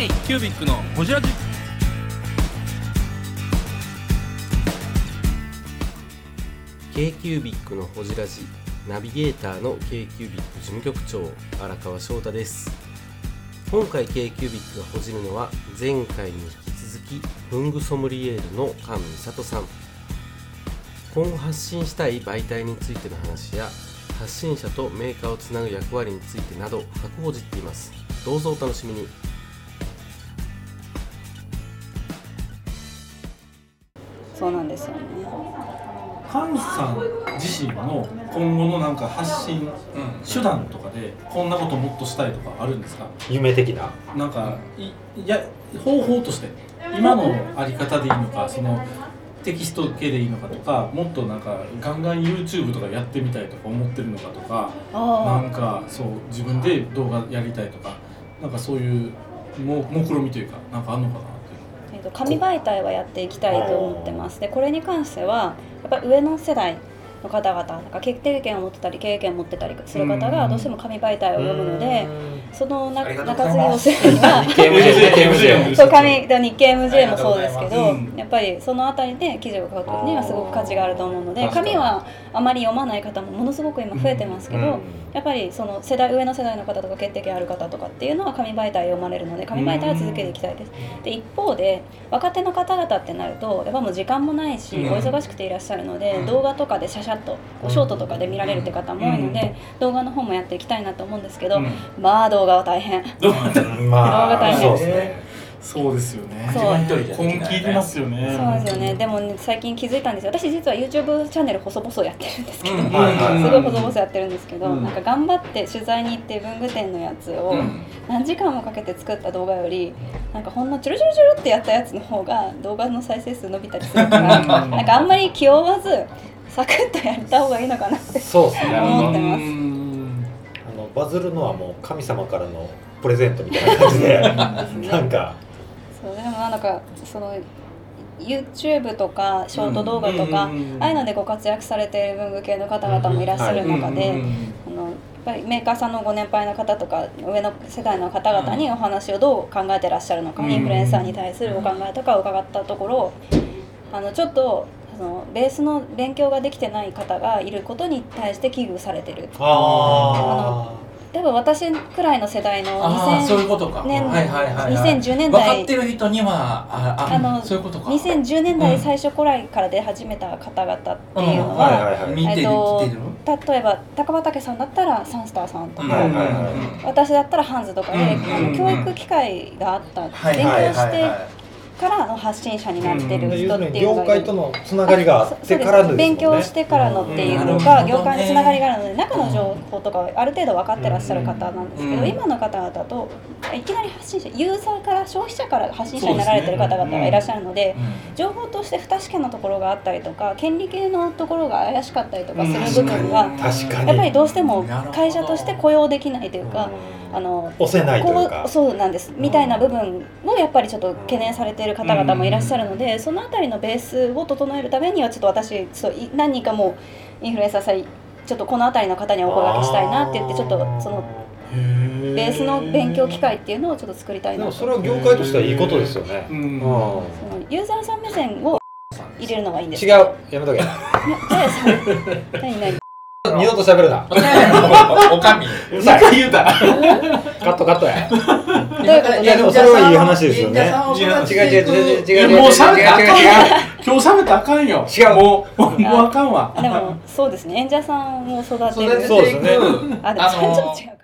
K キュービックのホジラジ。k q u b i c のほじラジナビゲーターの k q u b i c 事務局長荒川翔太です。今回 k q u b i c がほじるのは前回に引き続き文具ソムリエールの菅美里さん。今後発信したい媒体についての話や発信者とメーカーをつなぐ役割についてなど深くほじっています。どうぞお楽しみに。そうなんですよね。菅さん自身の今後のなんか発信手段とかでこんなこともっとしたいとかあるんですか？夢的な。なんかいいや方法として今のあり方でいいのかそのテキスト系でいいのかとかもっとなんかガンガン YouTube とかやってみたいとか思ってるのかとかなあんかそう自分で動画やりたいとかなんかそういうも目論みというかなんかあんのかな？っていうあ、えっと紙媒体はやっていきたいと思ってます。でこれに関してはやっぱり上の世代の方々なんか決定権を持ってたり経験を持ってたりする方がどうしても紙媒体を読むのでその中継ぎをす。るには日経 MJ 日経 MJ そう紙で日経 MJ もそうですけど、やっぱりそのあたりで記事を書くにはすごく価値があると思うので紙はあまり読まない方もものすごく今増えてますけど、うんやっぱりその世代上の世代の方とか決定権ある方とかっていうのは紙媒体を読まれるので紙媒体は続けていきたいです。で一方で若手の方々ってなるとやっぱもう時間もないし、うん。お忙しくていらっしゃるので、うん。動画とかでシャシャッとこうショートとかで見られるって方も多いので、動画の方もやっていきたいなと思うんですけど、うん。まあ動画は大変。動画大あ変そうですねそうですよね。そう一人じゃ根気いりますよね。そうですよね。でもね、最近気づいたんですよ。私実は YouTube チャンネル細々やってるんですけど、うん。すごい細々やってるんですけど、うん。なんか頑張って取材に行って文具店のやつをうん。何時間もかけて作った動画より、なんかほんのチュルチュルチュルってやったやつの方が動画の再生数伸びたりするから、うん。なんかあんまり気負わずサクッとやった方がいいのかなって。そうですね。あの思ってます。うん。バズるのはもう神様からのプレゼントみたいな感じでなんかなんかその YouTube とかショート動画とか、ああいうのでご活躍されている文具系の方々もいらっしゃる中で、あのやっぱりメーカーさんのご年配の方とか上の世代の方々にお話をどう考えてらっしゃるのか、うん。インフルエンサーに対するお考えとかを伺ったところあのちょっとそのベースの勉強ができてない方がいることに対して危惧されてる。あ多分私くらいの世代のああそういう2000ことか。年はいはいはい、はい。2010年分か代ってる人にはあああのそういうことか。2010年代うん最初古来から出始めた方々っていうのあは。例えば高畑さんだったらサンスターさんとか、私だったらハンズとかで、うんあの教育機会があった、はい勉強してはからの発信者になってる要人っていうのがいる。界とのつながりがあってからね。勉強してからのっていうのうん。が業界のつながりがあるので中の情報とかはある程度分かってらっしゃる方なんですけど、うん。今の方々といきなり発信者ユーザーから消費者から発信者になられてる方々がいらっしゃるのでい。うん。情報として不確かなところがあったりとか権利系のところが怪しかったりとかする部分が、確かに。やっぱりどうしても会社として雇用できないというか、あの押せないというそうなんです。みたいな部分をやっぱりちょっと懸念されている方々もいらっしゃるので、そのあたりのベースを整えるためにはちょっと私そうい何人かもうインフルエンサーさんちょっとこのあたりの方にはお声掛けしたいなって言ってちょっとそのベースの勉強機会っていうのをちょっと作りたいなそれは業界としてはいいことですよねうん。ユーザーさん目線を入れるのがいいんです違う。やめとけ。何 何？二度と喋るな。おかみ。うさい。言うた。カットカットや。いや、でもそれはいい話ですよね。違う違う違う違う。もう喋ったあかんよ。今日喋ったあかんよ。違う。もう、もうあかんわ。でも、そうですね。演者さんを育てる。そうですね。あ、でもちょっと違うか。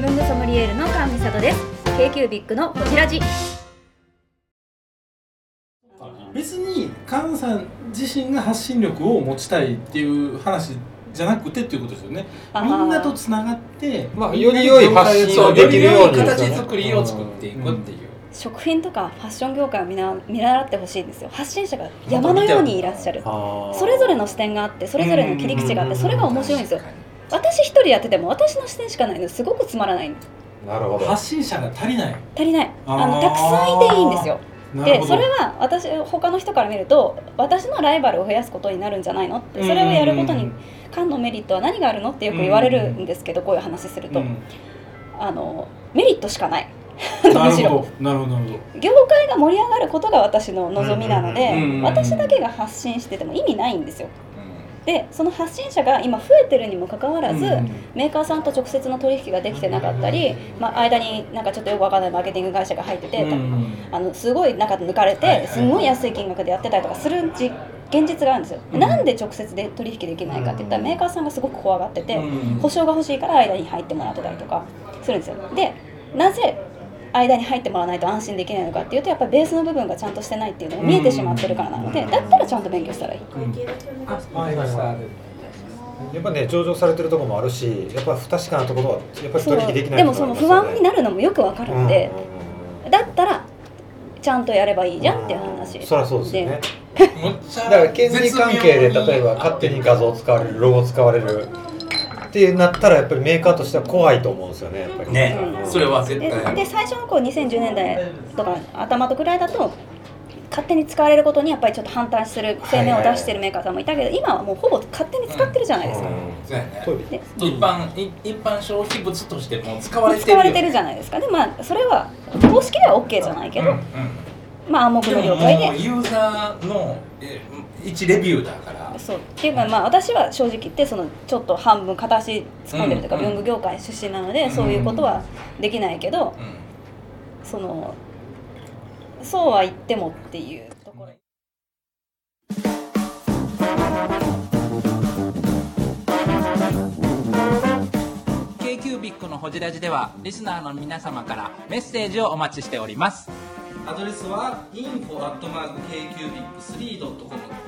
文具ソムリエールの神里です。KQ ビッグのこちらじ。別に菅さん自身が発信力を持ちたいっていう話じゃなくてっていうことですよね。みんなとつながってまあより良い発信をできるように形作りを作っていくっていう。食品とかファッション業界を見な見習ってほしいんですよ。発信者が山のようにいらっしゃる。それぞれの視点があってそれぞれの切り口があってそれが面白いんですよ。私一人やってても私の視点しかないの。ですごくつまらないなるほど。発信者が足りない。足りない。あのたくさんいていいんですよでそれは私他の人から見ると私のライバルを増やすことになるんじゃないのってそれをやることに菅のメリットは何があるのってよく言われるんですけどこういう話すると、うん。あのメリットしかない。むしろ。なるほど。業界が盛り上がることが私の望みなので、私だけが発信してても意味ないんですよでその発信者が今増えてるにもかかわらず、うんメーカーさんと直接の取引ができてなかったり、まあ、間になんかちょっとよくわかんないマーケティング会社が入ってて、うんあのすごい中で抜かれてすんごい安い金額でやってたりとかするじ現実があるんですよ、うんなんで直接で取引できないかって言ったらメーカーさんがすごく怖がってて、うん。保証が欲しいから間に入ってもらってたりとかするんですよ。でなぜ間に入ってもらわないと安心できないのかっていうとやっぱりベースの部分がちゃんとしてないっていうのが見えてしまってるからなのでだったらちゃんと勉強したらいい。はいはいはい。やっぱね上場されてるところもあるしやっぱ不確かなところはやっぱり取引できないでもその不安になるのもよくわかるんで、うんだったらちゃんとやればいいじゃんっていう話そりゃそうですよね。だから権利関係で例えば勝手に画像使われるロゴ使われるってなったらやっぱりメーカーとしては怖いと思うんですよねやっぱり。ね。うん。それは絶で対。で最初の頃2010年代とか頭とくらいだと勝手に使われることにやっぱりちょっと反対する声明を出してるメーカーさんもいたけど今はもうほぼ勝手に使ってるじゃないですか、そうやね。トイレで一般い一般消費物としてもう使われてる使われてるじゃな。いですかでまあそれは公式では OK じゃないけど、うんうん。まあ暗黙で。ももうの了解でユーザーのえ一レビューだから。そう。っていうかまあ私は正直言ってそのちょっと半分片足突っ込んでるというかうん。文具業界出身なのでうん。そういうことはできないけどうん。そのそうは言ってもっていうところ。K q b i c のほじラジではリスナーの皆様からメッセージをお待ちしております。アドレスは info.kcubic3.com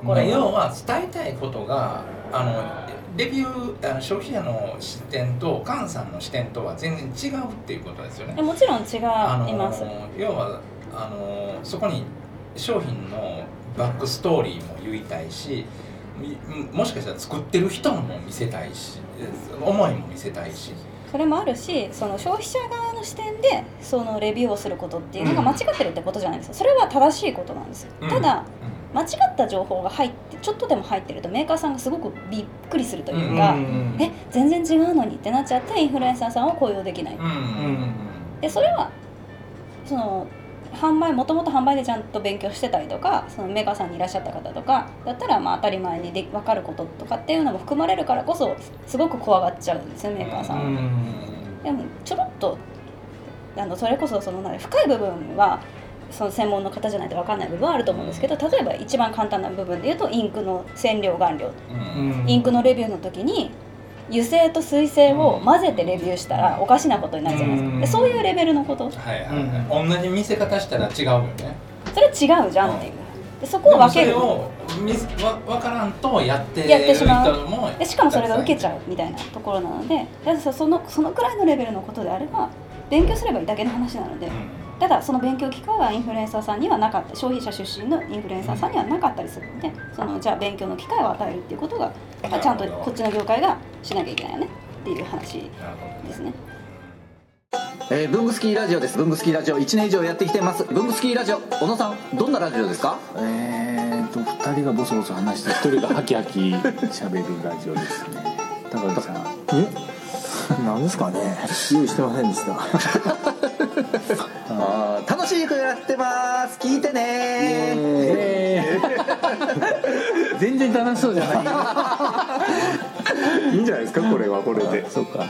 ところまあ要は伝えたいことがあのレビューあの消費者の視点と菅さんの視点とは全然違うっていうことですよね。で。もちろん違います。要はあのそこに商品のバックストーリーも言いたいしみもしかしたら作ってる人も見せたいし思いも見せたいし。それもあるしその消費者側の視点でそのレビューをすることっていうのが間違ってるってことじゃないですか。それは正しいことなんですよ、うん。ただ間違った情報が入ってちょっとでも入ってるとメーカーさんがすごくびっくりするというか、え全然違うのにってなっちゃってインフルエンサーさんを雇用できない、うんうんでそれはその販売もともと販売でちゃんと勉強してたりとかそのメーカーさんにいらっしゃった方とかだったらまあ当たり前にで分かることとかっていうのも含まれるからこそすごく怖がっちゃうんですよメーカーさんは。でもちょろっとあのそれこそその深い部分はその専門の方じゃないと分かんない部分はあると思うんですけど例えば一番簡単な部分で言うとインクの染料顔料。うん。インクのレビューの時に油性と水性を混ぜてレビューしたらおかしなことになるじゃないですか。でそういうレベルのこと。はいはいはい、同じ見せ方したら違うよね。それ違うじゃんっていう。でそこを分ける。わ分からんとやってやってしまう。でしかもそれが受けちゃうみたいなところなのでそのそのくらいのレベルのことであれば勉強すればいいだけの話なのでただその勉強機会はインフルエンサーさんにはなかった消費者出身のインフルエンサーさんにはなかったりするのでそのじゃあ勉強の機会を与えるっていうことがまあちゃんとこっちの業界がしなきゃいけないよねっていう話ですね。えー、ブングスキーラジオです。ブングスキーラジオ1年以上やってきてます。ブングスキーラジオ小野さんどんなラジオですか？えーと2人がボソボソ話して1人がハキハキ。喋るラジオですね。高木さん。え？なんですかね。用意してませんでしたあー楽しくやってます。聞いてね。全然楽しそうじゃない。いいんじゃないですかこれはこれで。そうか。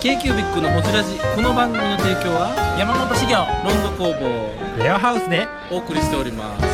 K q b i c のほじラジ。この番組の提供は山本資源ロンド工房。レアハウスで。お送りしております